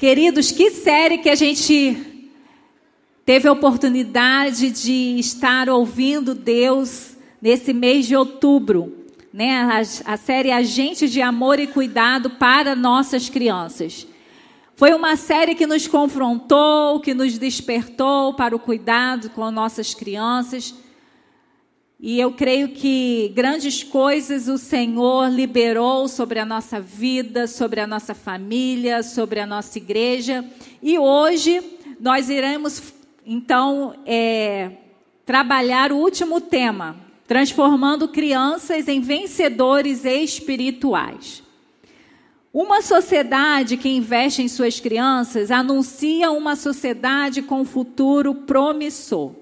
Queridos, que série que a gente teve a oportunidade de estar ouvindo Deus nesse mês de outubro, né? A, a série Agente de Amor e Cuidado para Nossas Crianças. Foi uma série que nos confrontou, que nos despertou para o cuidado com nossas crianças. E eu creio que grandes coisas o Senhor liberou sobre a nossa vida, sobre a nossa família, sobre a nossa igreja. E hoje nós iremos, então, é, trabalhar o último tema: transformando crianças em vencedores espirituais. Uma sociedade que investe em suas crianças anuncia uma sociedade com futuro promissor.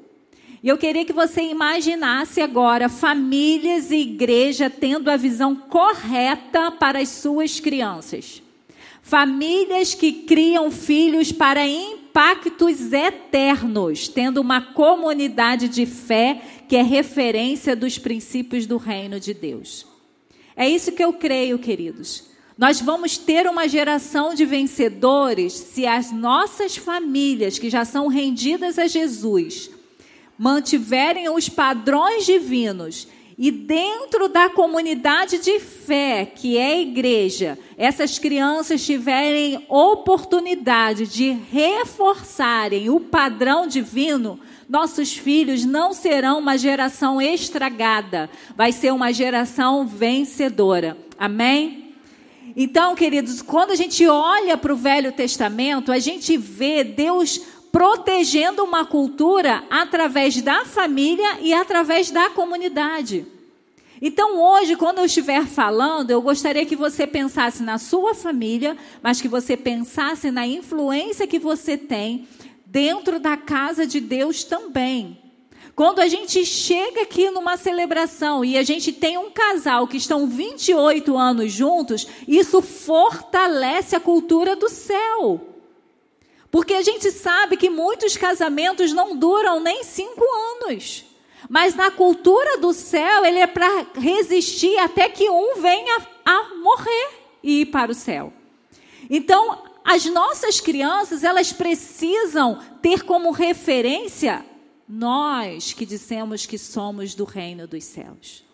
E eu queria que você imaginasse agora famílias e igreja tendo a visão correta para as suas crianças. Famílias que criam filhos para impactos eternos, tendo uma comunidade de fé que é referência dos princípios do reino de Deus. É isso que eu creio, queridos. Nós vamos ter uma geração de vencedores se as nossas famílias, que já são rendidas a Jesus, mantiverem os padrões divinos e dentro da comunidade de fé, que é a igreja, essas crianças tiverem oportunidade de reforçarem o padrão divino, nossos filhos não serão uma geração estragada, vai ser uma geração vencedora. Amém? Então, queridos, quando a gente olha para o Velho Testamento, a gente vê Deus protegendo uma cultura através da família e através da comunidade. Então, hoje, quando eu estiver falando, eu gostaria que você pensasse na sua família, mas que você pensasse na influência que você tem dentro da casa de Deus também. Quando a gente chega aqui numa celebração e a gente tem um casal que estão 28 anos juntos, isso fortalece a cultura do céu. Porque a gente sabe que muitos casamentos não duram nem cinco anos. Mas na cultura do céu, ele é para resistir até que um venha a morrer e ir para o céu. Então, as nossas crianças, elas precisam ter como referência nós que dissemos que somos do reino dos céus.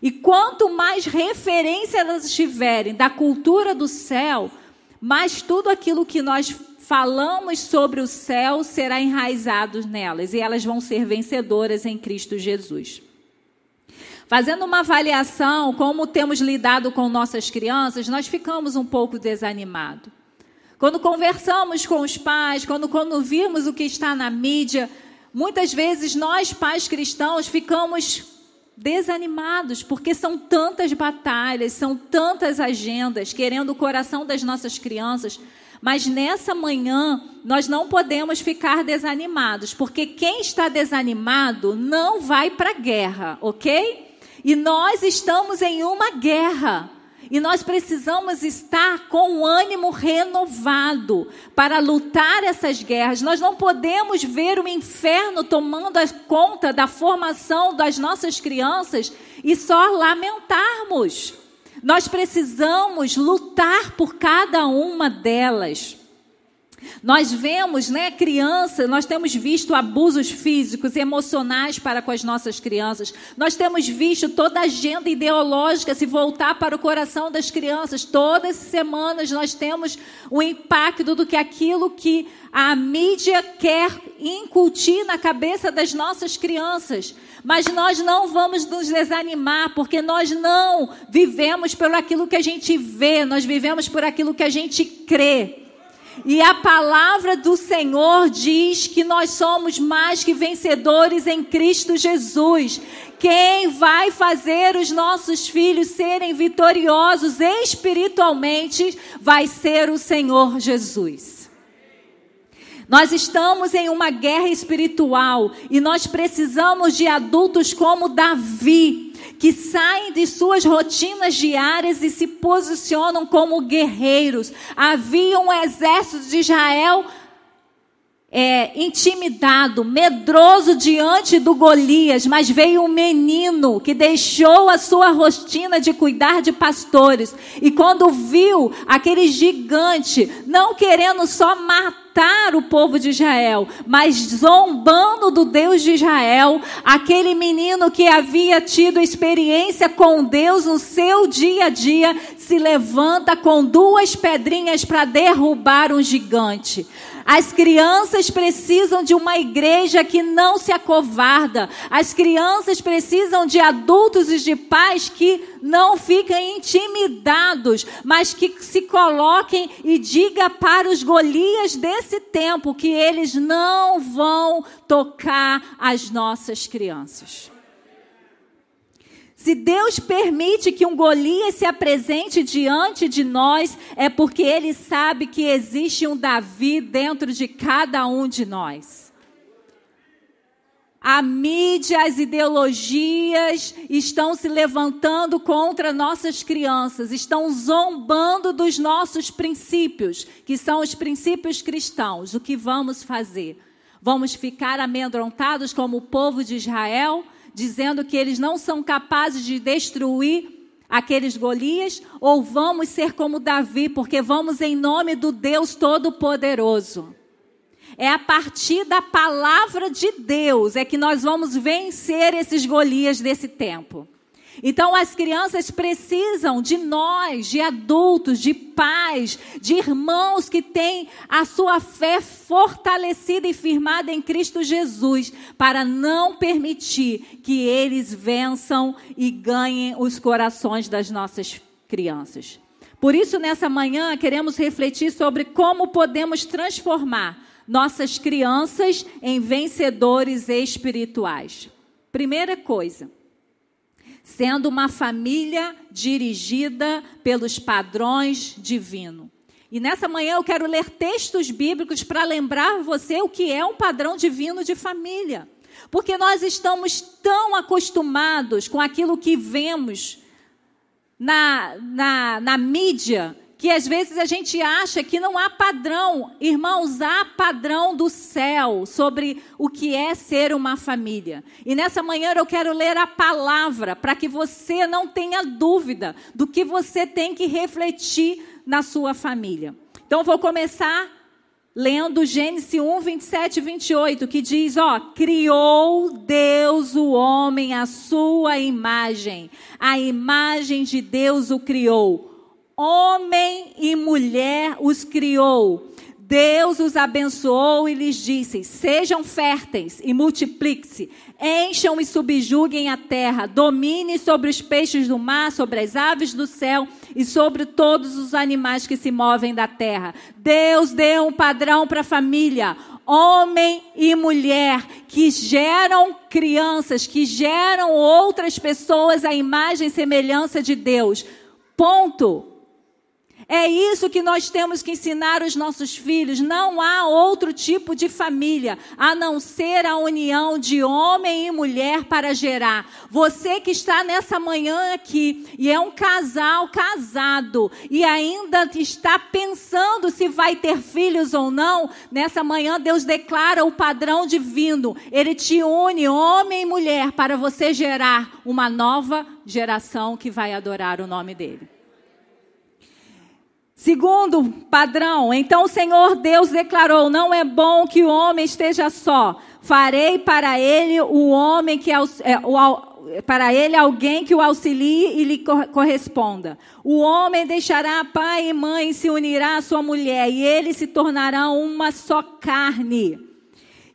E quanto mais referência elas tiverem da cultura do céu, mais tudo aquilo que nós falamos sobre o céu será enraizado nelas e elas vão ser vencedoras em Cristo Jesus. Fazendo uma avaliação como temos lidado com nossas crianças, nós ficamos um pouco desanimados. Quando conversamos com os pais, quando, quando vimos o que está na mídia, muitas vezes nós, pais cristãos, ficamos desanimados, porque são tantas batalhas, são tantas agendas, querendo o coração das nossas crianças, mas nessa manhã nós não podemos ficar desanimados, porque quem está desanimado não vai para a guerra, ok? E nós estamos em uma guerra. E nós precisamos estar com o ânimo renovado para lutar essas guerras. Nós não podemos ver o inferno tomando conta da formação das nossas crianças e só lamentarmos. Nós precisamos lutar por cada uma delas. Nós vemos, né, criança, nós temos visto abusos físicos, emocionais para com as nossas crianças. Nós temos visto toda a agenda ideológica se voltar para o coração das crianças. Todas as semanas nós temos o impacto do que aquilo que a mídia quer incutir na cabeça das nossas crianças. Mas nós não vamos nos desanimar, porque nós não vivemos por aquilo que a gente vê, nós vivemos por aquilo que a gente crê. E a palavra do Senhor diz que nós somos mais que vencedores em Cristo Jesus. Quem vai fazer os nossos filhos serem vitoriosos espiritualmente vai ser o Senhor Jesus. Nós estamos em uma guerra espiritual e nós precisamos de adultos como Davi, que saem de suas rotinas diárias e se posicionam como guerreiros. Havia um exército de Israel é, intimidado, medroso diante do Golias, mas veio um menino que deixou a sua rotina de cuidar de pastores. E quando viu aquele gigante, não querendo só matar o povo de Israel, mas zombando do Deus de Israel, aquele menino que havia tido experiência com Deus no seu dia a dia, se levanta com duas pedrinhas para derrubar um gigante. As crianças precisam de uma igreja que não se acovarda. As crianças precisam de adultos e de pais que não fiquem intimidados, mas que se coloquem e diga para os Golias desse tempo que eles não vão tocar as nossas crianças. Se Deus permite que um Golias se apresente diante de nós, é porque Ele sabe que existe um Davi dentro de cada um de nós. A mídia, as ideologias estão se levantando contra nossas crianças, estão zombando dos nossos princípios, que são os princípios cristãos. O que vamos fazer? Vamos ficar amedrontados como o povo de Israel? Dizendo que eles não são capazes de destruir aqueles Golias, ou vamos ser como Davi, porque vamos em nome do Deus Todo-Poderoso. É a partir da palavra de Deus é que nós vamos vencer esses Golias desse tempo. Então as crianças precisam de nós, de adultos, de pais, de irmãos que têm a sua fé fortalecida e firmada em Cristo Jesus, para não permitir que eles vençam e ganhem os corações das nossas crianças. Por isso, nessa manhã, queremos refletir sobre como podemos transformar nossas crianças em vencedores espirituais. Primeira coisa, sendo uma família dirigida pelos padrões divinos. E nessa manhã eu quero ler textos bíblicos para lembrar você o que é um padrão divino de família. Porque nós estamos tão acostumados com aquilo que vemos na, na, na mídia que às vezes a gente acha que não há padrão. Irmãos, há padrão do céu sobre o que é ser uma família. E nessa manhã eu quero ler a palavra para que você não tenha dúvida do que você tem que refletir na sua família. Então vou começar lendo Gênesis 1, 27 e 28, que diz: Ó, criou Deus o homem à sua imagem, a imagem de Deus o criou Homem e mulher os criou. Deus os abençoou e lhes disse: Sejam férteis e multipliquem-se, encham e subjuguem a terra, dominem sobre os peixes do mar, sobre as aves do céu e sobre todos os animais que se movem da terra. Deus deu um padrão para a família: homem e mulher que geram crianças, que geram outras pessoas à imagem e semelhança de Deus. Ponto. É isso que nós temos que ensinar os nossos filhos. Não há outro tipo de família a não ser a união de homem e mulher para gerar. Você que está nessa manhã aqui e é um casal casado e ainda está pensando se vai ter filhos ou não, nessa manhã Deus declara o padrão divino. Ele te une, homem e mulher, para você gerar uma nova geração que vai adorar o nome dele. Segundo padrão, então o Senhor Deus declarou: Não é bom que o homem esteja só. Farei para ele o homem que é, o, para ele alguém que o auxilie e lhe corresponda. O homem deixará pai e mãe e se unirá à sua mulher, e eles se tornarão uma só carne.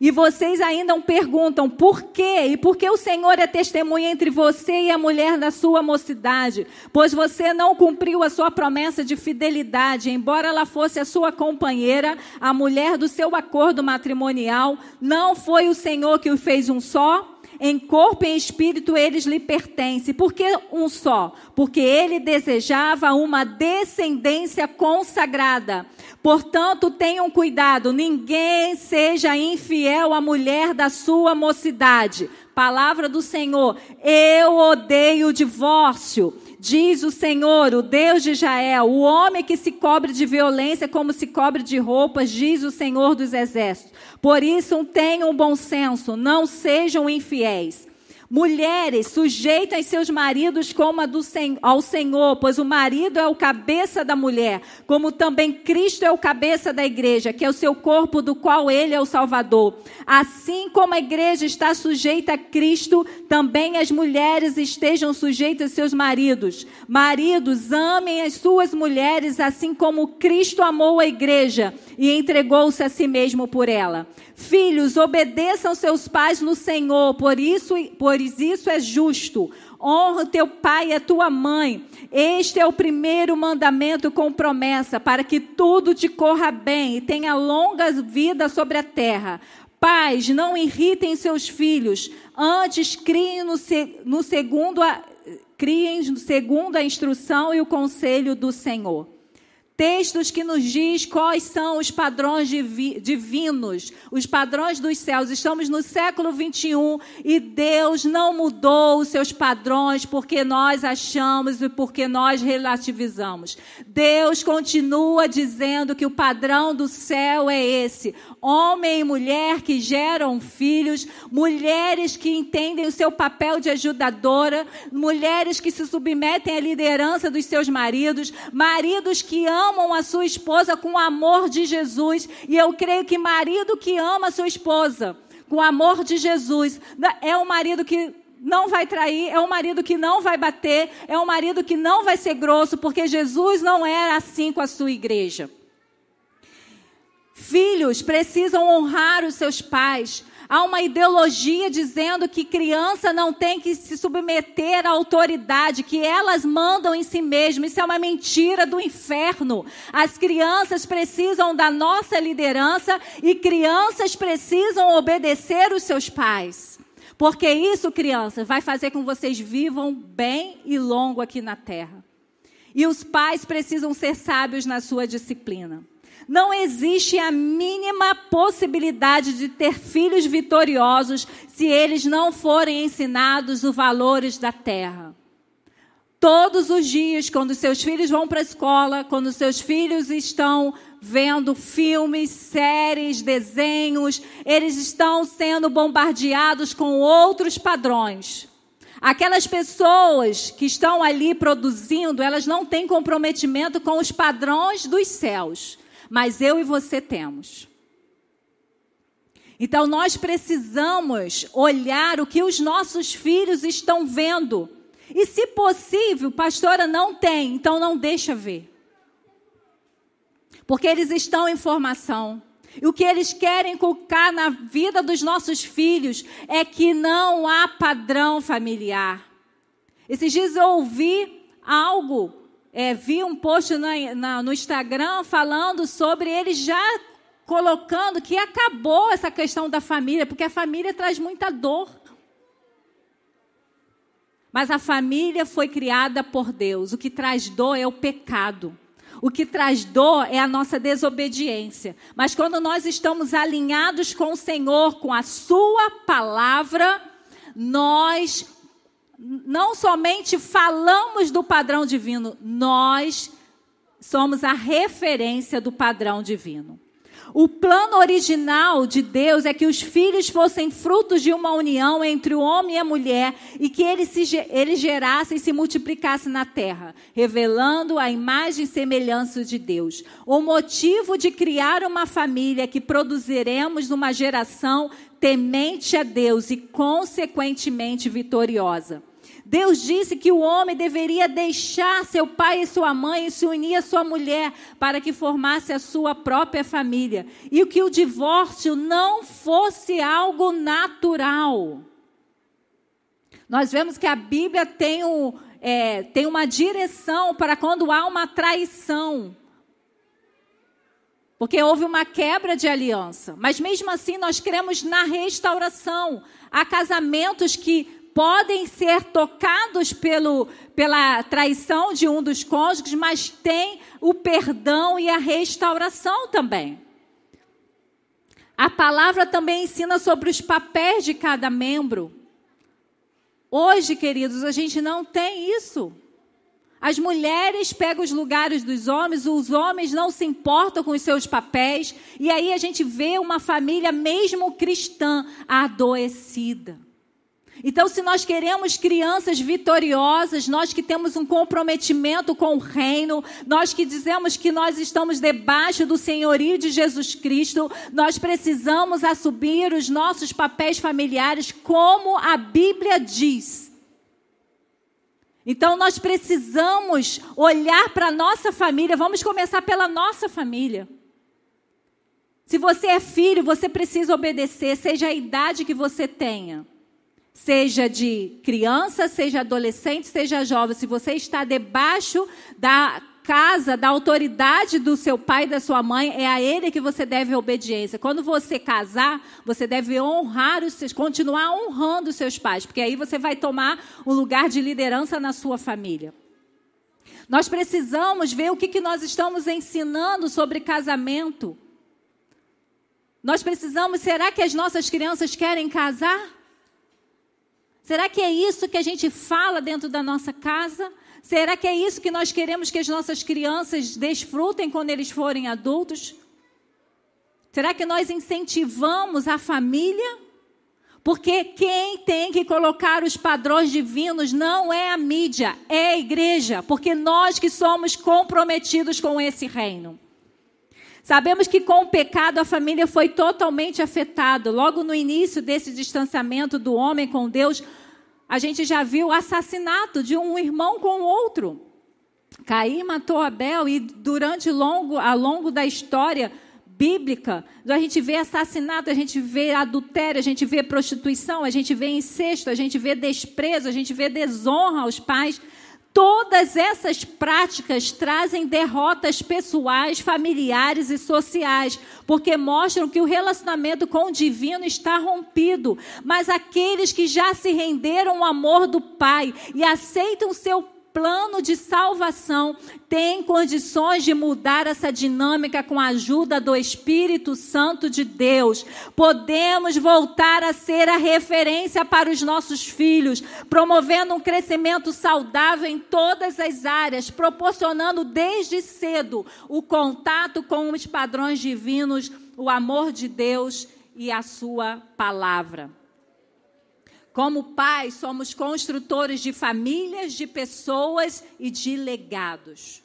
E vocês ainda perguntam por quê? E por que o Senhor é testemunha entre você e a mulher da sua mocidade? Pois você não cumpriu a sua promessa de fidelidade, embora ela fosse a sua companheira, a mulher do seu acordo matrimonial, não foi o Senhor que o fez um só? Em corpo e em espírito eles lhe pertencem. Por que um só? Porque ele desejava uma descendência consagrada. Portanto, tenham cuidado, ninguém seja infiel à mulher da sua mocidade. Palavra do Senhor. Eu odeio o divórcio. Diz o Senhor, o Deus de Israel: o homem que se cobre de violência como se cobre de roupas, diz o Senhor dos exércitos. Por isso, tenham bom senso, não sejam infiéis. Mulheres, sujeitem seus maridos como ao Senhor, pois o marido é o cabeça da mulher, como também Cristo é o cabeça da igreja, que é o seu corpo, do qual ele é o Salvador. Assim como a igreja está sujeita a Cristo, também as mulheres estejam sujeitas a seus maridos. Maridos, amem as suas mulheres, assim como Cristo amou a igreja e entregou-se a si mesmo por ela. Filhos, obedeçam seus pais no Senhor, por isso, por isso é justo. Honra teu pai e a tua mãe. Este é o primeiro mandamento com promessa, para que tudo te corra bem e tenha longa vida sobre a terra. Pais, não irritem seus filhos, antes criem no, no segundo a, criem segundo a instrução e o conselho do Senhor textos que nos diz quais são os padrões divinos, os padrões dos céus. Estamos no século 21 e Deus não mudou os seus padrões porque nós achamos e porque nós relativizamos. Deus continua dizendo que o padrão do céu é esse: homem e mulher que geram filhos, mulheres que entendem o seu papel de ajudadora, mulheres que se submetem à liderança dos seus maridos, maridos que amam amam a sua esposa com o amor de Jesus. E eu creio que marido que ama a sua esposa com o amor de Jesus é um marido que não vai trair, é um marido que não vai bater, é um marido que não vai ser grosso, porque Jesus não era assim com a sua igreja. Filhos precisam honrar os seus pais. Há uma ideologia dizendo que criança não tem que se submeter à autoridade, que elas mandam em si mesmas. Isso é uma mentira do inferno. As crianças precisam da nossa liderança e crianças precisam obedecer os seus pais. Porque isso, crianças, vai fazer com que vocês vivam bem e longo aqui na terra. E os pais precisam ser sábios na sua disciplina. Não existe a mínima possibilidade de ter filhos vitoriosos se eles não forem ensinados os valores da terra. Todos os dias, quando seus filhos vão para a escola, quando seus filhos estão vendo filmes, séries, desenhos, eles estão sendo bombardeados com outros padrões. Aquelas pessoas que estão ali produzindo, elas não têm comprometimento com os padrões dos céus mas eu e você temos. Então nós precisamos olhar o que os nossos filhos estão vendo. E se possível, pastora não tem, então não deixa ver. Porque eles estão em formação. E o que eles querem colocar na vida dos nossos filhos é que não há padrão familiar. Esses dias eu ouvi algo é, vi um post na, na, no Instagram falando sobre eles já colocando que acabou essa questão da família, porque a família traz muita dor. Mas a família foi criada por Deus. O que traz dor é o pecado. O que traz dor é a nossa desobediência. Mas quando nós estamos alinhados com o Senhor, com a Sua palavra, nós não somente falamos do padrão divino, nós somos a referência do padrão divino. O plano original de Deus é que os filhos fossem frutos de uma união entre o homem e a mulher e que eles, se, eles gerassem e se multiplicassem na terra, revelando a imagem e semelhança de Deus. O motivo de criar uma família é que produziremos uma geração temente a Deus e, consequentemente, vitoriosa. Deus disse que o homem deveria deixar seu pai e sua mãe e se unir à sua mulher para que formasse a sua própria família. E que o divórcio não fosse algo natural. Nós vemos que a Bíblia tem, um, é, tem uma direção para quando há uma traição. Porque houve uma quebra de aliança. Mas mesmo assim, nós cremos na restauração. Há casamentos que podem ser tocados pelo, pela traição de um dos cônjuges, mas tem o perdão e a restauração também. A palavra também ensina sobre os papéis de cada membro. Hoje, queridos, a gente não tem isso. As mulheres pegam os lugares dos homens, os homens não se importam com os seus papéis, e aí a gente vê uma família, mesmo cristã, adoecida. Então, se nós queremos crianças vitoriosas, nós que temos um comprometimento com o reino, nós que dizemos que nós estamos debaixo do senhorio de Jesus Cristo, nós precisamos assumir os nossos papéis familiares como a Bíblia diz. Então nós precisamos olhar para a nossa família, vamos começar pela nossa família. Se você é filho, você precisa obedecer, seja a idade que você tenha. Seja de criança, seja adolescente, seja jovem. Se você está debaixo da casa, da autoridade do seu pai e da sua mãe, é a ele que você deve obediência. Quando você casar, você deve honrar os seus, continuar honrando os seus pais, porque aí você vai tomar um lugar de liderança na sua família. Nós precisamos ver o que, que nós estamos ensinando sobre casamento. Nós precisamos, será que as nossas crianças querem casar? Será que é isso que a gente fala dentro da nossa casa? Será que é isso que nós queremos que as nossas crianças desfrutem quando eles forem adultos? Será que nós incentivamos a família? Porque quem tem que colocar os padrões divinos não é a mídia, é a igreja, porque nós que somos comprometidos com esse reino. Sabemos que com o pecado a família foi totalmente afetada. Logo no início desse distanciamento do homem com Deus, a gente já viu o assassinato de um irmão com o outro. Caim matou Abel e durante longo, ao longo da história bíblica, a gente vê assassinato, a gente vê adultério, a gente vê prostituição, a gente vê incesto, a gente vê desprezo, a gente vê desonra aos pais. Todas essas práticas trazem derrotas pessoais, familiares e sociais, porque mostram que o relacionamento com o divino está rompido. Mas aqueles que já se renderam ao amor do Pai e aceitam seu plano de salvação tem condições de mudar essa dinâmica com a ajuda do Espírito Santo de Deus. Podemos voltar a ser a referência para os nossos filhos, promovendo um crescimento saudável em todas as áreas, proporcionando desde cedo o contato com os padrões divinos, o amor de Deus e a sua palavra. Como pais, somos construtores de famílias, de pessoas e de legados.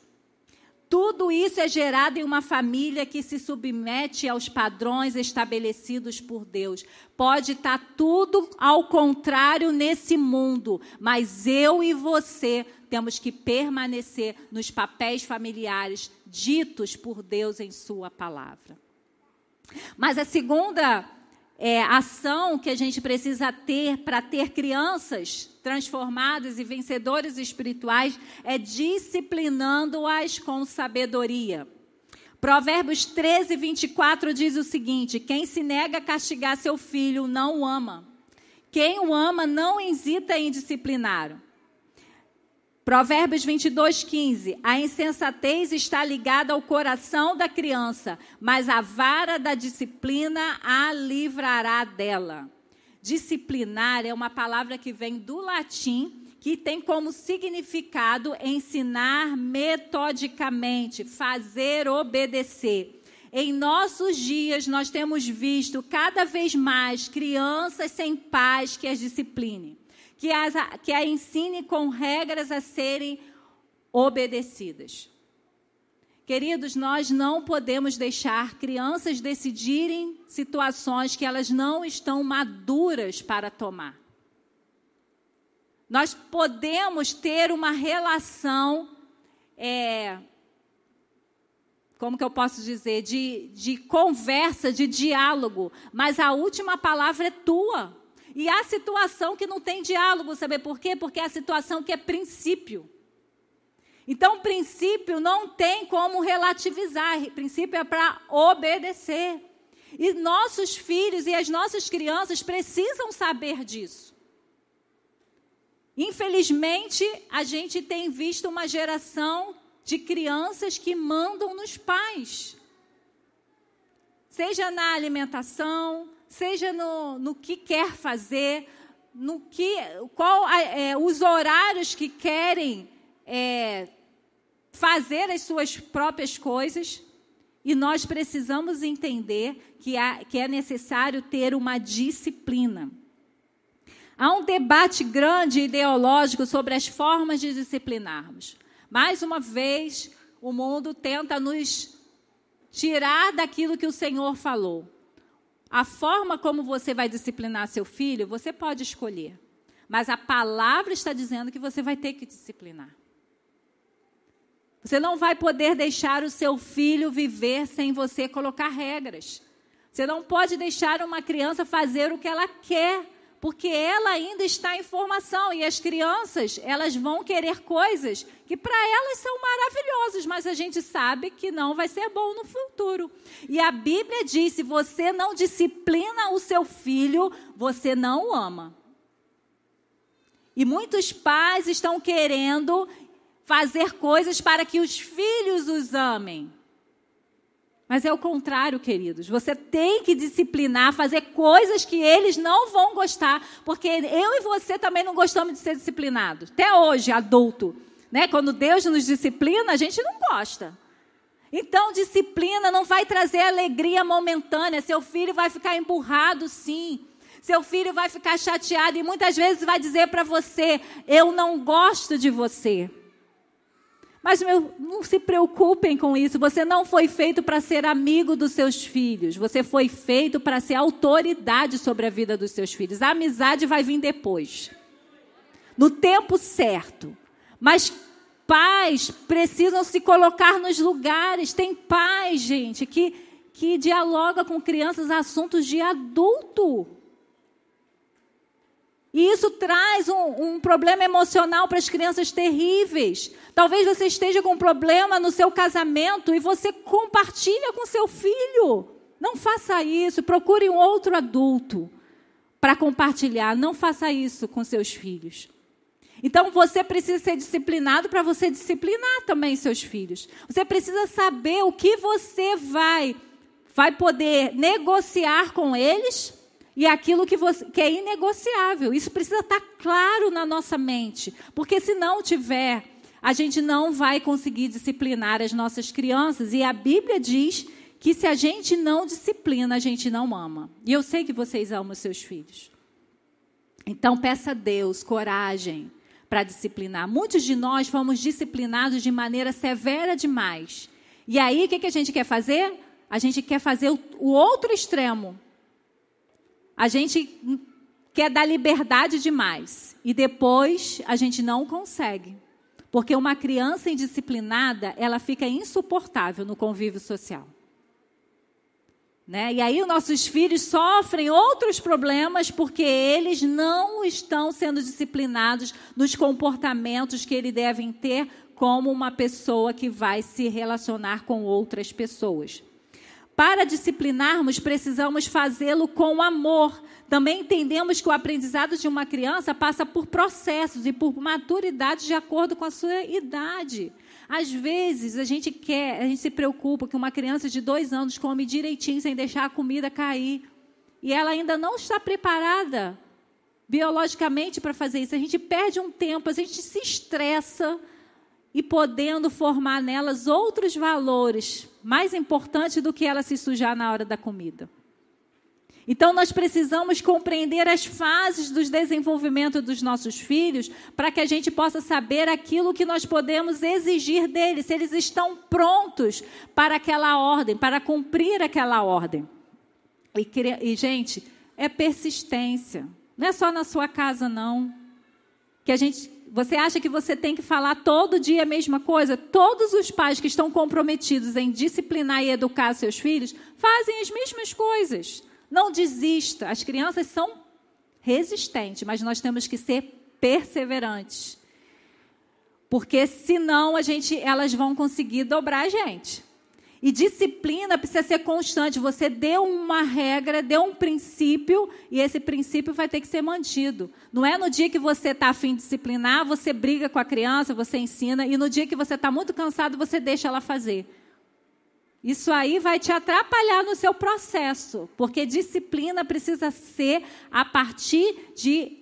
Tudo isso é gerado em uma família que se submete aos padrões estabelecidos por Deus. Pode estar tudo ao contrário nesse mundo, mas eu e você temos que permanecer nos papéis familiares ditos por Deus em Sua palavra. Mas a segunda é, ação que a gente precisa ter para ter crianças transformadas e vencedores espirituais é disciplinando-as com sabedoria. Provérbios 13, 24 diz o seguinte: Quem se nega a castigar seu filho não o ama. Quem o ama não hesita em disciplinar. Provérbios 22, 15. A insensatez está ligada ao coração da criança, mas a vara da disciplina a livrará dela. Disciplinar é uma palavra que vem do latim, que tem como significado ensinar metodicamente, fazer obedecer. Em nossos dias, nós temos visto cada vez mais crianças sem pais que as disciplinem que, as, que a ensine com regras a serem obedecidas. Queridos, nós não podemos deixar crianças decidirem situações que elas não estão maduras para tomar. Nós podemos ter uma relação, é, como que eu posso dizer, de, de conversa, de diálogo, mas a última palavra é tua. E há situação que não tem diálogo, sabe por quê? Porque é a situação que é princípio. Então, princípio não tem como relativizar, princípio é para obedecer. E nossos filhos e as nossas crianças precisam saber disso. Infelizmente, a gente tem visto uma geração de crianças que mandam nos pais. Seja na alimentação, seja no, no que quer fazer, no que, qual é, os horários que querem é, fazer as suas próprias coisas. E nós precisamos entender que, há, que é necessário ter uma disciplina. Há um debate grande ideológico sobre as formas de disciplinarmos. Mais uma vez, o mundo tenta nos tirar daquilo que o Senhor falou. A forma como você vai disciplinar seu filho, você pode escolher. Mas a palavra está dizendo que você vai ter que disciplinar. Você não vai poder deixar o seu filho viver sem você colocar regras. Você não pode deixar uma criança fazer o que ela quer, porque ela ainda está em formação e as crianças, elas vão querer coisas que para elas são maravilhosas, mas a gente sabe que não vai ser bom no futuro. E a Bíblia diz: se você não disciplina o seu filho, você não o ama. E muitos pais estão querendo fazer coisas para que os filhos os amem. Mas é o contrário, queridos. Você tem que disciplinar, fazer coisas que eles não vão gostar, porque eu e você também não gostamos de ser disciplinados. Até hoje, adulto, né? Quando Deus nos disciplina, a gente não gosta. Então, disciplina não vai trazer alegria momentânea. Seu filho vai ficar emburrado, sim. Seu filho vai ficar chateado e muitas vezes vai dizer para você: Eu não gosto de você. Mas meu, não se preocupem com isso. Você não foi feito para ser amigo dos seus filhos. Você foi feito para ser autoridade sobre a vida dos seus filhos. A amizade vai vir depois. No tempo certo. Mas pais precisam se colocar nos lugares. Tem pais, gente, que, que dialoga com crianças assuntos de adulto. E isso traz um, um problema emocional para as crianças terríveis. Talvez você esteja com um problema no seu casamento e você compartilha com seu filho. Não faça isso. Procure um outro adulto para compartilhar. Não faça isso com seus filhos. Então você precisa ser disciplinado para você disciplinar também seus filhos. Você precisa saber o que você vai vai poder negociar com eles e aquilo que, você, que é inegociável. Isso precisa estar claro na nossa mente, porque se não tiver, a gente não vai conseguir disciplinar as nossas crianças. E a Bíblia diz que se a gente não disciplina, a gente não ama. E eu sei que vocês amam seus filhos. Então peça a Deus coragem para disciplinar. Muitos de nós fomos disciplinados de maneira severa demais. E aí o que, que a gente quer fazer? A gente quer fazer o, o outro extremo. A gente quer dar liberdade demais e depois a gente não consegue. Porque uma criança indisciplinada, ela fica insuportável no convívio social. Né? E aí os nossos filhos sofrem outros problemas porque eles não estão sendo disciplinados nos comportamentos que eles devem ter como uma pessoa que vai se relacionar com outras pessoas. Para disciplinarmos, precisamos fazê-lo com amor. Também entendemos que o aprendizado de uma criança passa por processos e por maturidade de acordo com a sua idade. Às vezes a gente quer, a gente se preocupa que uma criança de dois anos come direitinho sem deixar a comida cair. E ela ainda não está preparada biologicamente para fazer isso. A gente perde um tempo, a gente se estressa e podendo formar nelas outros valores mais importantes do que ela se sujar na hora da comida. Então, nós precisamos compreender as fases do desenvolvimento dos nossos filhos para que a gente possa saber aquilo que nós podemos exigir deles, se eles estão prontos para aquela ordem, para cumprir aquela ordem. E, e gente, é persistência. Não é só na sua casa, não. Que a gente você acha que você tem que falar todo dia a mesma coisa? Todos os pais que estão comprometidos em disciplinar e educar seus filhos fazem as mesmas coisas. Não desista. As crianças são resistentes, mas nós temos que ser perseverantes. Porque senão a gente, elas vão conseguir dobrar a gente. E disciplina precisa ser constante. Você deu uma regra, deu um princípio, e esse princípio vai ter que ser mantido. Não é no dia que você está afim de disciplinar, você briga com a criança, você ensina, e no dia que você está muito cansado, você deixa ela fazer. Isso aí vai te atrapalhar no seu processo, porque disciplina precisa ser a partir de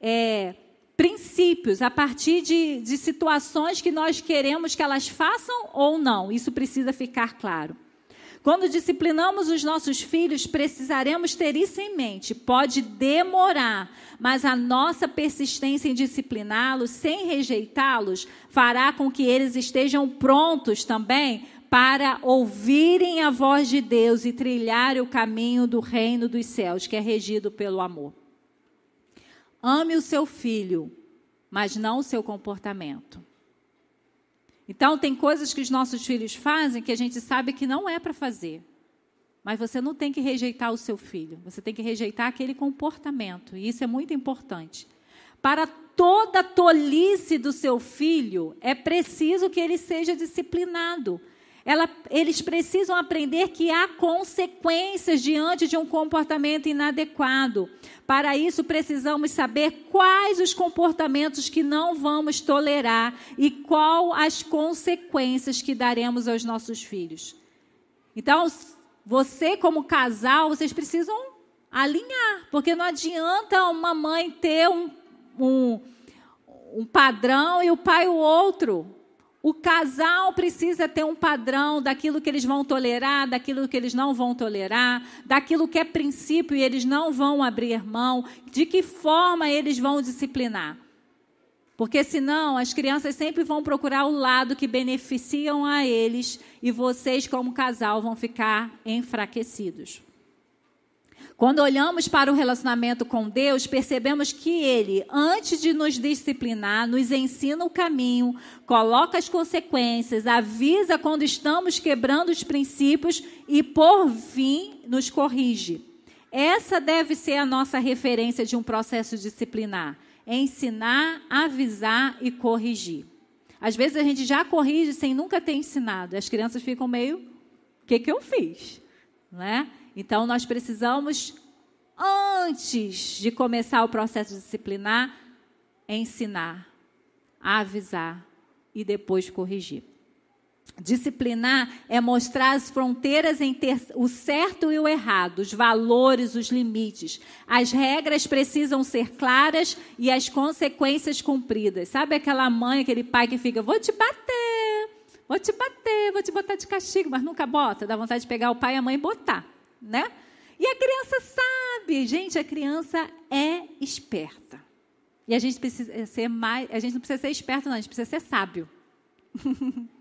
é, princípios a partir de, de situações que nós queremos que elas façam ou não. Isso precisa ficar claro. Quando disciplinamos os nossos filhos, precisaremos ter isso em mente. Pode demorar, mas a nossa persistência em discipliná-los, sem rejeitá-los, fará com que eles estejam prontos também para ouvirem a voz de Deus e trilhar o caminho do reino dos céus, que é regido pelo amor. Ame o seu filho, mas não o seu comportamento. Então, tem coisas que os nossos filhos fazem que a gente sabe que não é para fazer. Mas você não tem que rejeitar o seu filho, você tem que rejeitar aquele comportamento, e isso é muito importante. Para toda tolice do seu filho, é preciso que ele seja disciplinado. Ela, eles precisam aprender que há consequências diante de um comportamento inadequado. Para isso, precisamos saber quais os comportamentos que não vamos tolerar e qual as consequências que daremos aos nossos filhos. Então, você, como casal, vocês precisam alinhar, porque não adianta uma mãe ter um, um, um padrão e o pai o outro. O casal precisa ter um padrão daquilo que eles vão tolerar, daquilo que eles não vão tolerar, daquilo que é princípio e eles não vão abrir mão, de que forma eles vão disciplinar. Porque senão as crianças sempre vão procurar o lado que beneficiam a eles e vocês, como casal, vão ficar enfraquecidos. Quando olhamos para o relacionamento com Deus, percebemos que Ele, antes de nos disciplinar, nos ensina o caminho, coloca as consequências, avisa quando estamos quebrando os princípios e, por fim, nos corrige. Essa deve ser a nossa referência de um processo disciplinar: ensinar, avisar e corrigir. Às vezes a gente já corrige sem nunca ter ensinado. As crianças ficam meio, o que, que eu fiz? Né? Então, nós precisamos, antes de começar o processo disciplinar, ensinar, avisar e depois corrigir. Disciplinar é mostrar as fronteiras entre o certo e o errado, os valores, os limites. As regras precisam ser claras e as consequências cumpridas. Sabe aquela mãe, aquele pai que fica, vou te bater, vou te bater, vou te botar de castigo, mas nunca bota, dá vontade de pegar o pai e a mãe e botar né? E a criança sabe, gente, a criança é esperta. E a gente precisa ser mais, a gente não precisa ser esperto, não, a gente precisa ser sábio.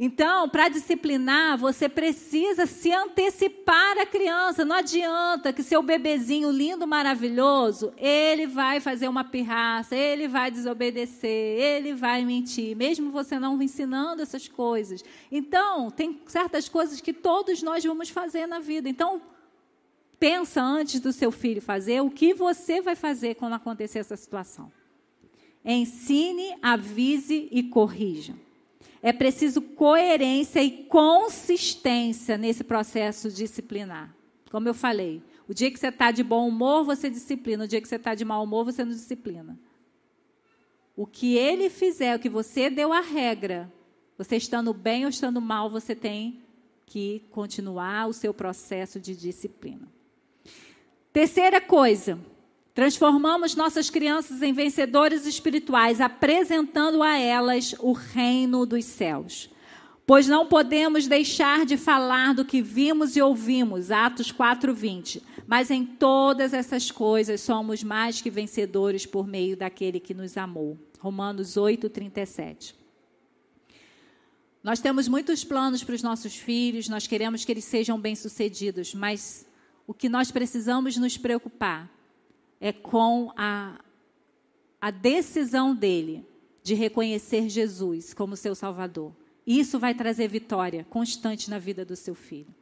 Então, para disciplinar, você precisa se antecipar à criança. Não adianta que seu bebezinho lindo, maravilhoso, ele vai fazer uma pirraça, ele vai desobedecer, ele vai mentir, mesmo você não ensinando essas coisas. Então, tem certas coisas que todos nós vamos fazer na vida. Então, pensa antes do seu filho fazer o que você vai fazer quando acontecer essa situação. Ensine, avise e corrija. É preciso coerência e consistência nesse processo disciplinar. Como eu falei, o dia que você está de bom humor, você disciplina. O dia que você está de mau humor, você não disciplina. O que ele fizer, o que você deu a regra, você estando bem ou estando mal, você tem que continuar o seu processo de disciplina. Terceira coisa, Transformamos nossas crianças em vencedores espirituais, apresentando a elas o reino dos céus. Pois não podemos deixar de falar do que vimos e ouvimos, Atos 4:20. Mas em todas essas coisas somos mais que vencedores por meio daquele que nos amou. Romanos 8:37. Nós temos muitos planos para os nossos filhos, nós queremos que eles sejam bem-sucedidos, mas o que nós precisamos nos preocupar é com a, a decisão dele de reconhecer Jesus como seu Salvador. Isso vai trazer vitória constante na vida do seu filho.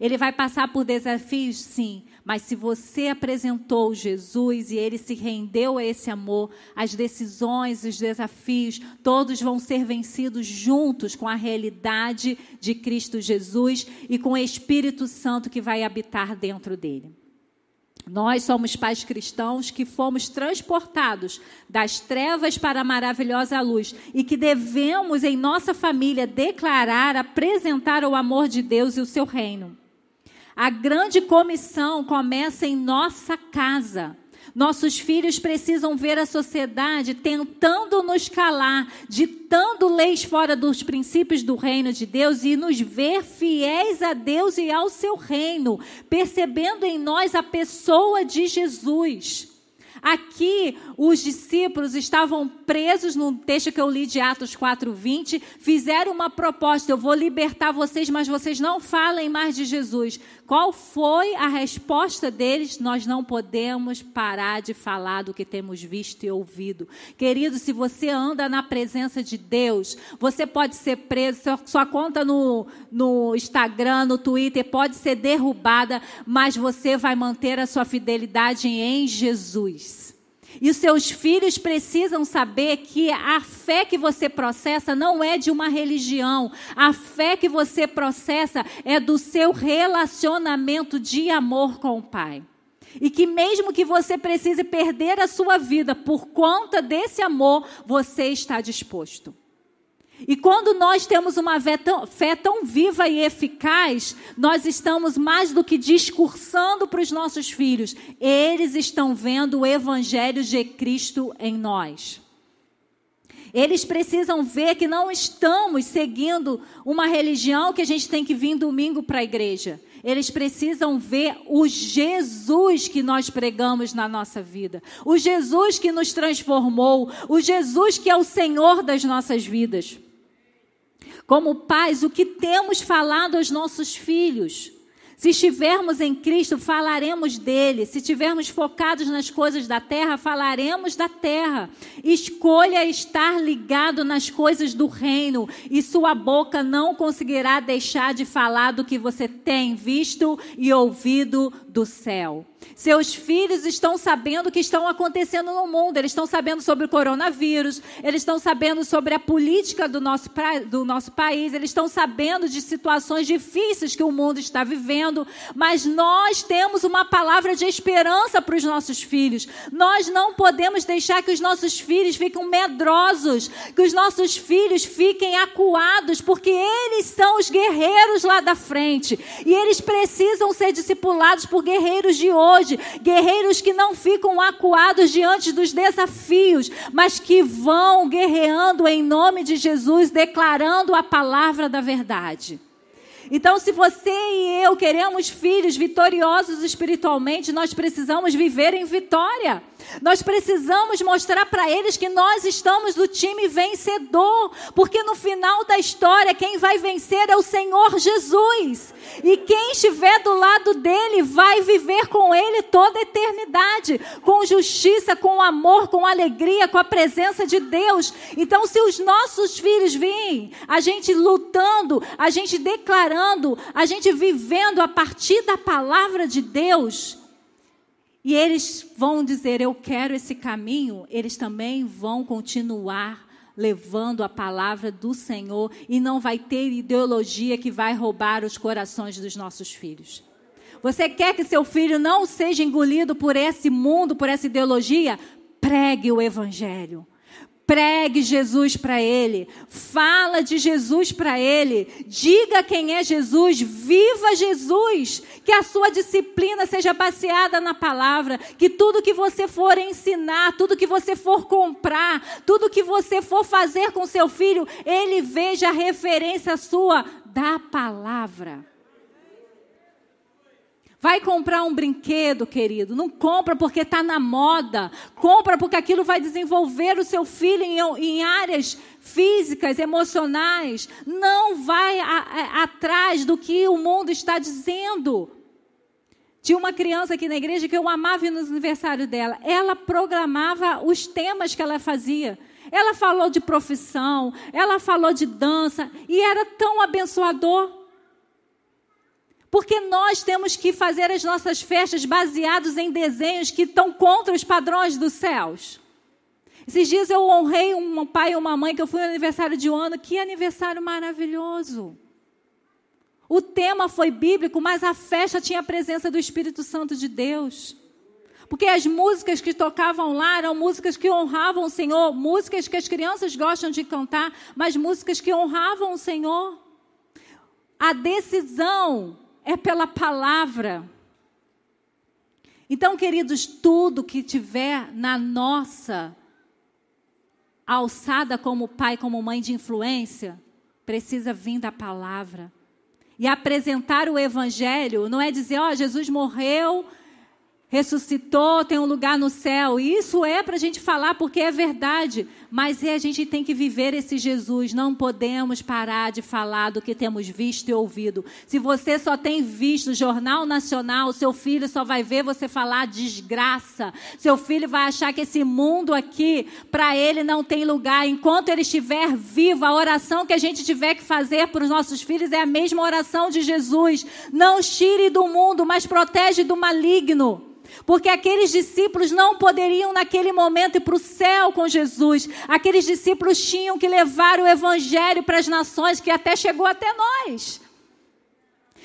Ele vai passar por desafios, sim, mas se você apresentou Jesus e ele se rendeu a esse amor, as decisões, os desafios, todos vão ser vencidos juntos com a realidade de Cristo Jesus e com o Espírito Santo que vai habitar dentro dele. Nós somos pais cristãos que fomos transportados das trevas para a maravilhosa luz e que devemos, em nossa família, declarar, apresentar o amor de Deus e o seu reino. A grande comissão começa em nossa casa. Nossos filhos precisam ver a sociedade tentando nos calar, ditando leis fora dos princípios do reino de Deus e nos ver fiéis a Deus e ao seu reino, percebendo em nós a pessoa de Jesus. Aqui, os discípulos estavam presos no texto que eu li de Atos 4:20, fizeram uma proposta: eu vou libertar vocês, mas vocês não falem mais de Jesus. Qual foi a resposta deles? Nós não podemos parar de falar do que temos visto e ouvido. Querido, se você anda na presença de Deus, você pode ser preso, sua conta no, no Instagram, no Twitter pode ser derrubada, mas você vai manter a sua fidelidade em Jesus. E os seus filhos precisam saber que a fé que você processa não é de uma religião. A fé que você processa é do seu relacionamento de amor com o Pai. E que mesmo que você precise perder a sua vida por conta desse amor, você está disposto. E quando nós temos uma fé tão, fé tão, viva e eficaz, nós estamos mais do que discursando para os nossos filhos, eles estão vendo o Evangelho de Cristo em nós. Eles precisam ver que não estamos seguindo uma religião que a gente tem que vir domingo para a igreja. Eles precisam ver o Jesus que nós pregamos na nossa vida, o Jesus que nos transformou, o Jesus que é o Senhor das nossas vidas. Como pais, o que temos falado aos nossos filhos? Se estivermos em Cristo, falaremos dele. Se estivermos focados nas coisas da terra, falaremos da terra. Escolha estar ligado nas coisas do reino, e sua boca não conseguirá deixar de falar do que você tem visto e ouvido do céu. Seus filhos estão sabendo o que estão acontecendo no mundo, eles estão sabendo sobre o coronavírus, eles estão sabendo sobre a política do nosso, do nosso país, eles estão sabendo de situações difíceis que o mundo está vivendo, mas nós temos uma palavra de esperança para os nossos filhos. Nós não podemos deixar que os nossos filhos fiquem medrosos, que os nossos filhos fiquem acuados, porque eles são os guerreiros lá da frente. E eles precisam ser discipulados por guerreiros de hoje hoje, guerreiros que não ficam acuados diante dos desafios, mas que vão guerreando em nome de Jesus, declarando a palavra da verdade. Então, se você e eu queremos filhos vitoriosos espiritualmente, nós precisamos viver em vitória. Nós precisamos mostrar para eles que nós estamos do time vencedor, porque no final da história quem vai vencer é o Senhor Jesus. E quem estiver do lado dele vai viver com ele toda a eternidade, com justiça, com amor, com alegria, com a presença de Deus. Então, se os nossos filhos virem, a gente lutando, a gente declarando, a gente vivendo a partir da palavra de Deus, e eles vão dizer: Eu quero esse caminho, eles também vão continuar levando a palavra do Senhor e não vai ter ideologia que vai roubar os corações dos nossos filhos. Você quer que seu filho não seja engolido por esse mundo, por essa ideologia? Pregue o evangelho. Pregue Jesus para ele, fala de Jesus para ele, diga quem é Jesus, viva Jesus, que a sua disciplina seja baseada na palavra, que tudo que você for ensinar, tudo que você for comprar, tudo que você for fazer com seu filho, ele veja a referência sua da palavra. Vai comprar um brinquedo, querido. Não compra porque está na moda. Compra porque aquilo vai desenvolver o seu filho em, em áreas físicas, emocionais. Não vai a, a, atrás do que o mundo está dizendo. Tinha uma criança aqui na igreja que eu amava no aniversário dela. Ela programava os temas que ela fazia. Ela falou de profissão, ela falou de dança, e era tão abençoador. Porque nós temos que fazer as nossas festas baseados em desenhos que estão contra os padrões dos céus. Esses dias eu honrei um pai e uma mãe que eu fui no aniversário de um ano. Que aniversário maravilhoso! O tema foi bíblico, mas a festa tinha a presença do Espírito Santo de Deus. Porque as músicas que tocavam lá eram músicas que honravam o Senhor, músicas que as crianças gostam de cantar, mas músicas que honravam o Senhor. A decisão é pela palavra. Então, queridos, tudo que tiver na nossa alçada como pai, como mãe de influência, precisa vir da palavra. E apresentar o evangelho não é dizer, ó, oh, Jesus morreu ressuscitou, tem um lugar no céu. Isso é para a gente falar porque é verdade, mas é, a gente tem que viver esse Jesus. Não podemos parar de falar do que temos visto e ouvido. Se você só tem visto o Jornal Nacional, seu filho só vai ver você falar desgraça. Seu filho vai achar que esse mundo aqui, para ele, não tem lugar. Enquanto ele estiver vivo, a oração que a gente tiver que fazer para os nossos filhos é a mesma oração de Jesus. Não tire do mundo, mas protege do maligno. Porque aqueles discípulos não poderiam, naquele momento, ir para o céu com Jesus. Aqueles discípulos tinham que levar o evangelho para as nações, que até chegou até nós.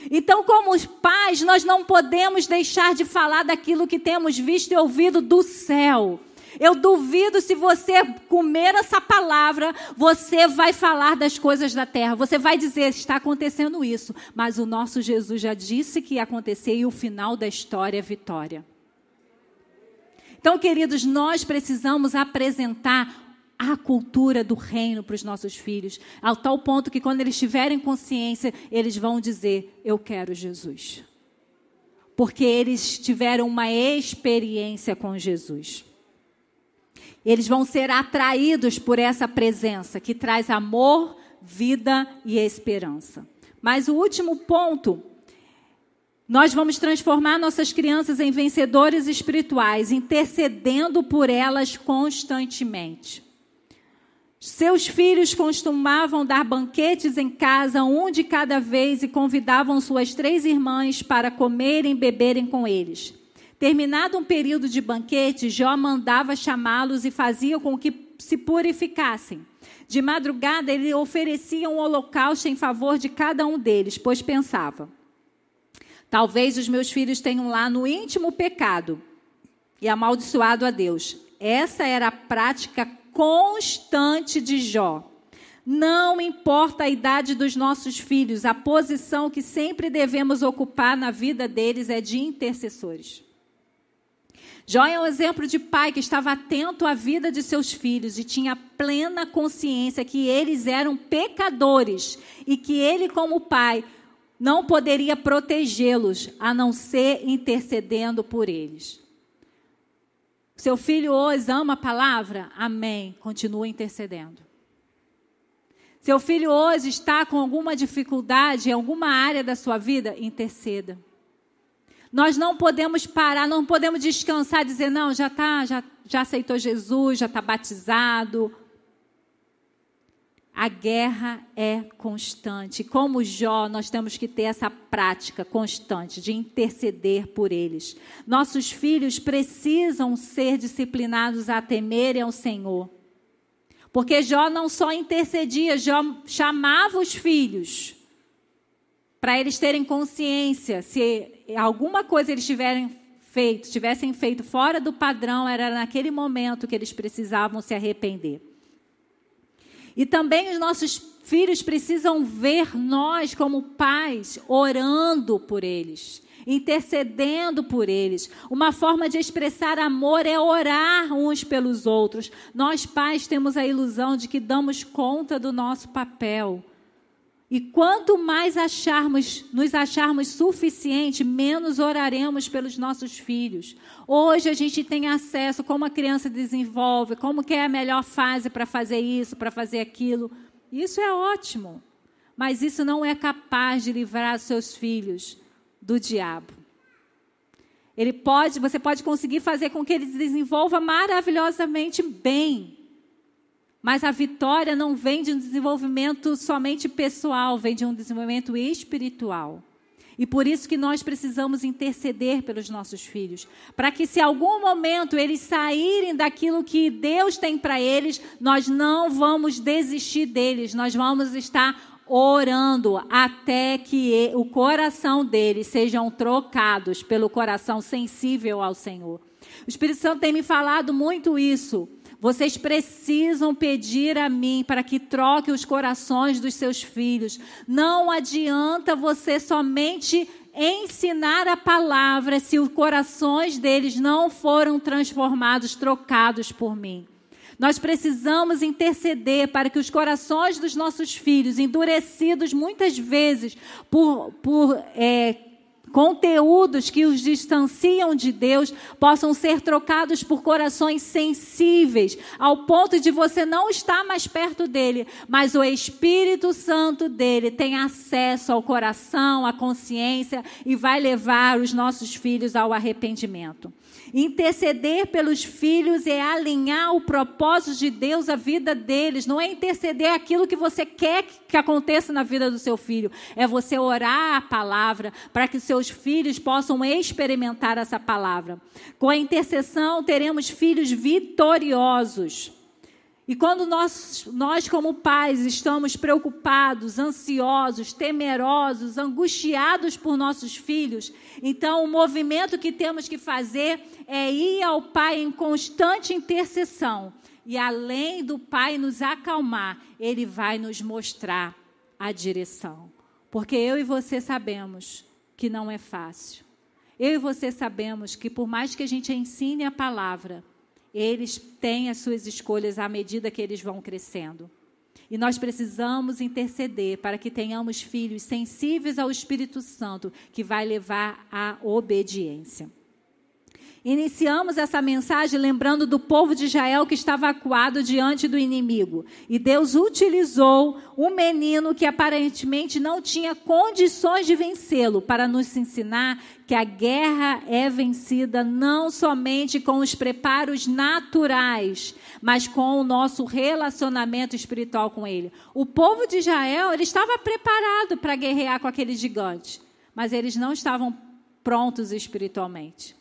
Então, como os pais, nós não podemos deixar de falar daquilo que temos visto e ouvido do céu. Eu duvido se você comer essa palavra, você vai falar das coisas da terra. Você vai dizer, está acontecendo isso. Mas o nosso Jesus já disse que ia acontecer e o final da história é vitória. Então, queridos, nós precisamos apresentar a cultura do reino para os nossos filhos, ao tal ponto que quando eles tiverem consciência, eles vão dizer: Eu quero Jesus. Porque eles tiveram uma experiência com Jesus. Eles vão ser atraídos por essa presença que traz amor, vida e esperança. Mas o último ponto nós vamos transformar nossas crianças em vencedores espirituais, intercedendo por elas constantemente. Seus filhos costumavam dar banquetes em casa, um de cada vez, e convidavam suas três irmãs para comerem e beberem com eles. Terminado um período de banquete, Jó mandava chamá-los e fazia com que se purificassem. De madrugada, ele oferecia um holocausto em favor de cada um deles, pois pensava: Talvez os meus filhos tenham lá no íntimo pecado e amaldiçoado a Deus. Essa era a prática constante de Jó. Não importa a idade dos nossos filhos, a posição que sempre devemos ocupar na vida deles é de intercessores. Jó é um exemplo de pai que estava atento à vida de seus filhos e tinha plena consciência que eles eram pecadores e que ele, como pai, não poderia protegê-los a não ser intercedendo por eles. Seu filho hoje ama a palavra? Amém. Continua intercedendo. Seu filho hoje está com alguma dificuldade em alguma área da sua vida? Interceda. Nós não podemos parar, não podemos descansar, dizer, não, já tá, já, já aceitou Jesus, já está batizado, a guerra é constante. Como Jó, nós temos que ter essa prática constante de interceder por eles. Nossos filhos precisam ser disciplinados a temerem ao Senhor. Porque Jó não só intercedia, Jó chamava os filhos para eles terem consciência se alguma coisa eles tiverem feito, tivessem feito fora do padrão, era naquele momento que eles precisavam se arrepender. E também os nossos filhos precisam ver nós, como pais, orando por eles, intercedendo por eles. Uma forma de expressar amor é orar uns pelos outros. Nós, pais, temos a ilusão de que damos conta do nosso papel. E quanto mais acharmos, nos acharmos suficiente, menos oraremos pelos nossos filhos. Hoje a gente tem acesso como a criança desenvolve, como que é a melhor fase para fazer isso, para fazer aquilo. Isso é ótimo. Mas isso não é capaz de livrar seus filhos do diabo. Ele pode, você pode conseguir fazer com que ele desenvolva maravilhosamente bem. Mas a vitória não vem de um desenvolvimento somente pessoal, vem de um desenvolvimento espiritual. E por isso que nós precisamos interceder pelos nossos filhos, para que se algum momento eles saírem daquilo que Deus tem para eles, nós não vamos desistir deles, nós vamos estar orando até que o coração deles sejam trocados pelo coração sensível ao Senhor. O Espírito Santo tem me falado muito isso. Vocês precisam pedir a mim para que troque os corações dos seus filhos. Não adianta você somente ensinar a palavra se os corações deles não foram transformados, trocados por mim. Nós precisamos interceder para que os corações dos nossos filhos, endurecidos muitas vezes por, por é, conteúdos que os distanciam de Deus possam ser trocados por corações sensíveis, ao ponto de você não estar mais perto dele, mas o Espírito Santo dele tem acesso ao coração, à consciência e vai levar os nossos filhos ao arrependimento. Interceder pelos filhos é alinhar o propósito de Deus à vida deles. Não é interceder aquilo que você quer que aconteça na vida do seu filho. É você orar a palavra para que seus filhos possam experimentar essa palavra. Com a intercessão, teremos filhos vitoriosos. E quando nós, nós, como pais, estamos preocupados, ansiosos, temerosos, angustiados por nossos filhos, então o movimento que temos que fazer é ir ao Pai em constante intercessão. E além do Pai nos acalmar, Ele vai nos mostrar a direção. Porque eu e você sabemos que não é fácil. Eu e você sabemos que, por mais que a gente ensine a palavra, eles têm as suas escolhas à medida que eles vão crescendo. E nós precisamos interceder para que tenhamos filhos sensíveis ao Espírito Santo, que vai levar à obediência. Iniciamos essa mensagem lembrando do povo de Israel que estava acuado diante do inimigo. E Deus utilizou um menino que aparentemente não tinha condições de vencê-lo para nos ensinar que a guerra é vencida não somente com os preparos naturais, mas com o nosso relacionamento espiritual com ele. O povo de Israel, ele estava preparado para guerrear com aqueles gigantes, mas eles não estavam prontos espiritualmente.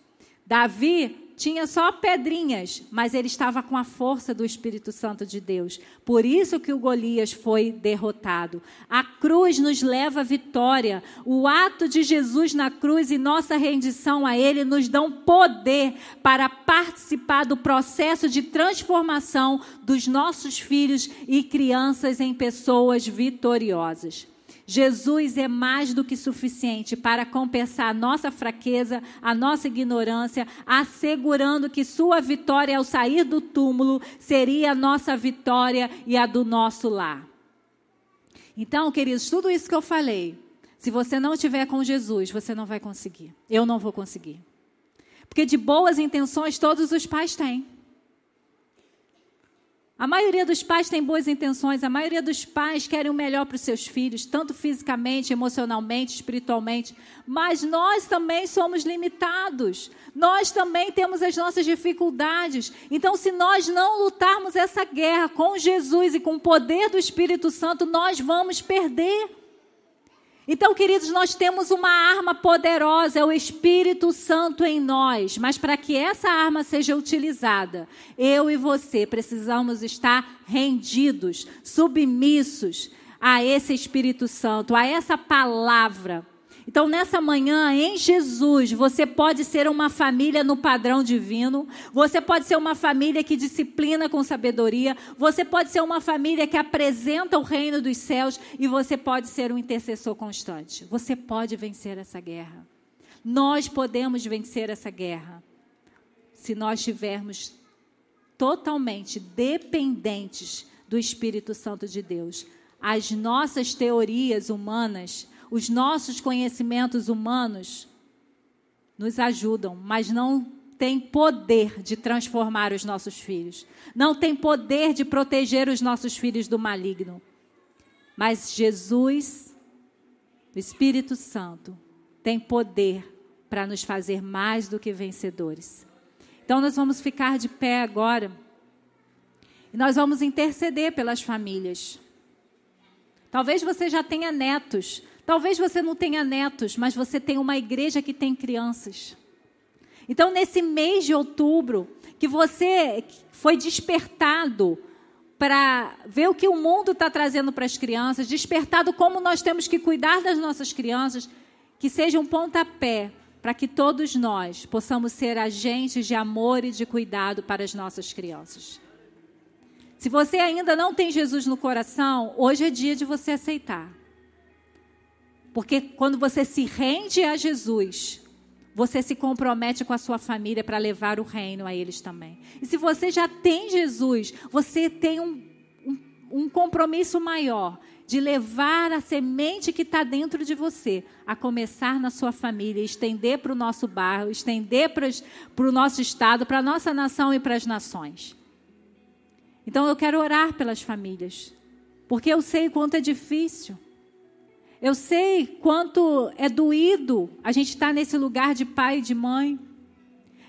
Davi tinha só pedrinhas, mas ele estava com a força do Espírito Santo de Deus. Por isso que o Golias foi derrotado. A cruz nos leva à vitória. O ato de Jesus na cruz e nossa rendição a ele nos dão poder para participar do processo de transformação dos nossos filhos e crianças em pessoas vitoriosas. Jesus é mais do que suficiente para compensar a nossa fraqueza, a nossa ignorância, assegurando que sua vitória ao sair do túmulo seria a nossa vitória e a do nosso lar. Então, queridos, tudo isso que eu falei, se você não estiver com Jesus, você não vai conseguir. Eu não vou conseguir. Porque de boas intenções todos os pais têm. A maioria dos pais tem boas intenções, a maioria dos pais querem o melhor para os seus filhos, tanto fisicamente, emocionalmente, espiritualmente, mas nós também somos limitados. Nós também temos as nossas dificuldades. Então, se nós não lutarmos essa guerra com Jesus e com o poder do Espírito Santo, nós vamos perder. Então, queridos, nós temos uma arma poderosa, é o Espírito Santo em nós. Mas para que essa arma seja utilizada, eu e você precisamos estar rendidos, submissos a esse Espírito Santo, a essa palavra. Então, nessa manhã, em Jesus, você pode ser uma família no padrão divino, você pode ser uma família que disciplina com sabedoria, você pode ser uma família que apresenta o reino dos céus e você pode ser um intercessor constante. Você pode vencer essa guerra. Nós podemos vencer essa guerra se nós estivermos totalmente dependentes do Espírito Santo de Deus. As nossas teorias humanas os nossos conhecimentos humanos nos ajudam, mas não tem poder de transformar os nossos filhos. Não tem poder de proteger os nossos filhos do maligno. Mas Jesus, o Espírito Santo, tem poder para nos fazer mais do que vencedores. Então nós vamos ficar de pé agora. E nós vamos interceder pelas famílias. Talvez você já tenha netos. Talvez você não tenha netos, mas você tem uma igreja que tem crianças. Então, nesse mês de outubro, que você foi despertado para ver o que o mundo está trazendo para as crianças, despertado como nós temos que cuidar das nossas crianças, que seja um pontapé para que todos nós possamos ser agentes de amor e de cuidado para as nossas crianças. Se você ainda não tem Jesus no coração, hoje é dia de você aceitar. Porque quando você se rende a Jesus, você se compromete com a sua família para levar o reino a eles também. E se você já tem Jesus, você tem um, um, um compromisso maior de levar a semente que está dentro de você, a começar na sua família, estender para o nosso bairro, estender para, o nosso estado, para a nossa nação e para as nações. Então eu quero orar pelas famílias, porque eu sei quanto é difícil. Eu sei quanto é doído a gente estar tá nesse lugar de pai e de mãe.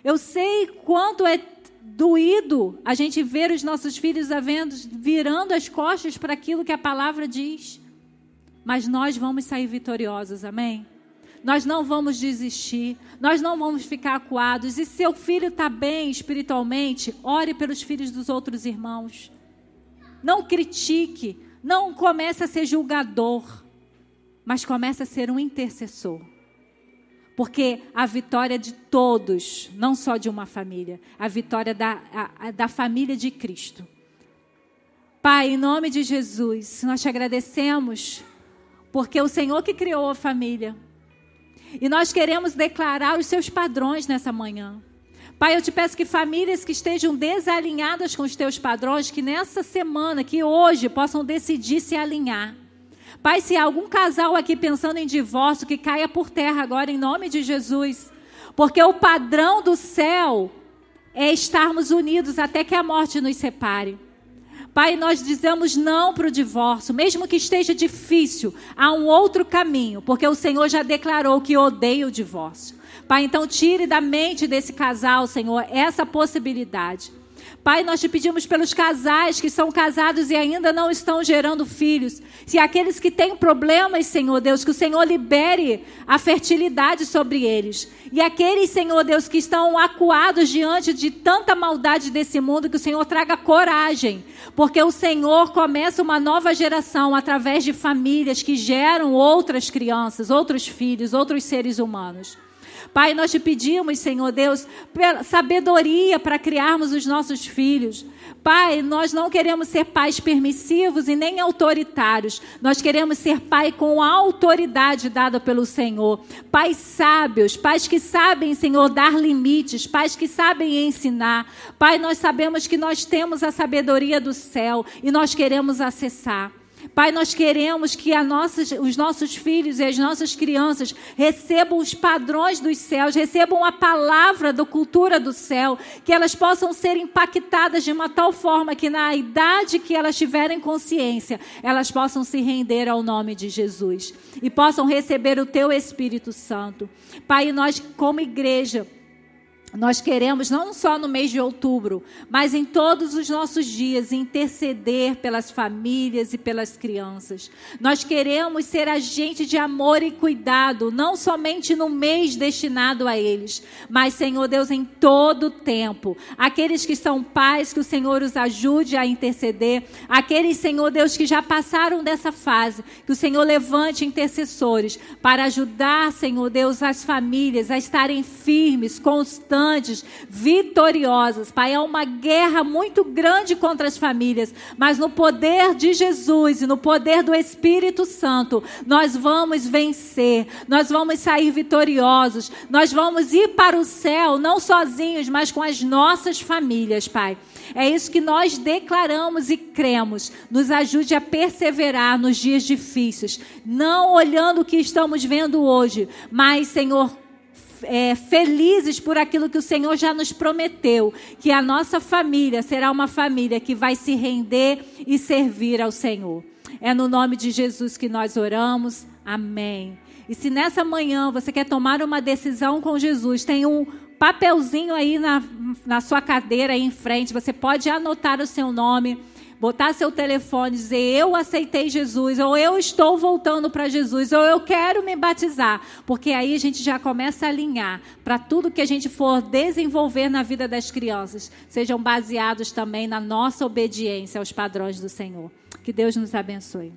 Eu sei quanto é doído a gente ver os nossos filhos havendo, virando as costas para aquilo que a palavra diz. Mas nós vamos sair vitoriosos, amém? Nós não vamos desistir, nós não vamos ficar acuados. E seu filho está bem espiritualmente, ore pelos filhos dos outros irmãos. Não critique, não comece a ser julgador, mas comece a ser um intercessor. Porque a vitória de todos, não só de uma família, a vitória da, a, da família de Cristo. Pai, em nome de Jesus, nós te agradecemos, porque o Senhor que criou a família. E nós queremos declarar os seus padrões nessa manhã. Pai, eu te peço que famílias que estejam desalinhadas com os teus padrões, que nessa semana, que hoje, possam decidir se alinhar. Pai, se há algum casal aqui pensando em divórcio, que caia por terra agora, em nome de Jesus. Porque o padrão do céu é estarmos unidos até que a morte nos separe. Pai, nós dizemos não para o divórcio, mesmo que esteja difícil, há um outro caminho, porque o Senhor já declarou que odeia o divórcio. Pai, então tire da mente desse casal, Senhor, essa possibilidade. Pai, nós te pedimos pelos casais que são casados e ainda não estão gerando filhos. Se aqueles que têm problemas, Senhor Deus, que o Senhor libere a fertilidade sobre eles. E aqueles, Senhor Deus, que estão acuados diante de tanta maldade desse mundo, que o Senhor traga coragem. Porque o Senhor começa uma nova geração através de famílias que geram outras crianças, outros filhos, outros seres humanos. Pai, nós te pedimos, Senhor Deus, sabedoria para criarmos os nossos filhos. Pai, nós não queremos ser pais permissivos e nem autoritários. Nós queremos ser pai com a autoridade dada pelo Senhor. Pais sábios, pais que sabem, Senhor, dar limites, pais que sabem ensinar. Pai, nós sabemos que nós temos a sabedoria do céu e nós queremos acessar. Pai, nós queremos que nossas, os nossos filhos e as nossas crianças recebam os padrões dos céus, recebam a palavra da cultura do céu, que elas possam ser impactadas de uma tal forma que na idade que elas tiverem consciência, elas possam se render ao nome de Jesus e possam receber o teu Espírito Santo. Pai, nós como igreja, nós queremos, não só no mês de outubro, mas em todos os nossos dias, interceder pelas famílias e pelas crianças. Nós queremos ser agente de amor e cuidado, não somente no mês destinado a eles, mas, Senhor Deus, em todo o tempo. Aqueles que são pais, que o Senhor os ajude a interceder. Aqueles, Senhor Deus, que já passaram dessa fase, que o Senhor levante intercessores para ajudar, Senhor Deus, as famílias a estarem firmes, constantes constantes, vitoriosas. Pai, é uma guerra muito grande contra as famílias, mas no poder de Jesus e no poder do Espírito Santo, nós vamos vencer, nós vamos sair vitoriosos, nós vamos ir para o céu, não sozinhos, mas com as nossas famílias, Pai. É isso que nós declaramos e cremos. Nos ajude a perseverar nos dias difíceis, não olhando o que estamos vendo hoje, mas, Senhor, é, felizes por aquilo que o Senhor já nos prometeu, que a nossa família será uma família que vai se render e servir ao Senhor. É no nome de Jesus que nós oramos. Amém. E se nessa manhã você quer tomar uma decisão com Jesus, tem um papelzinho aí na, na sua cadeira aí em frente, você pode anotar o seu nome botar seu telefone, dizer eu aceitei Jesus, ou eu estou voltando para Jesus, ou eu quero me batizar, porque aí a gente já começa a alinhar para tudo que a gente for desenvolver na vida das crianças, sejam baseados também na nossa obediência aos padrões do Senhor. Que Deus nos abençoe.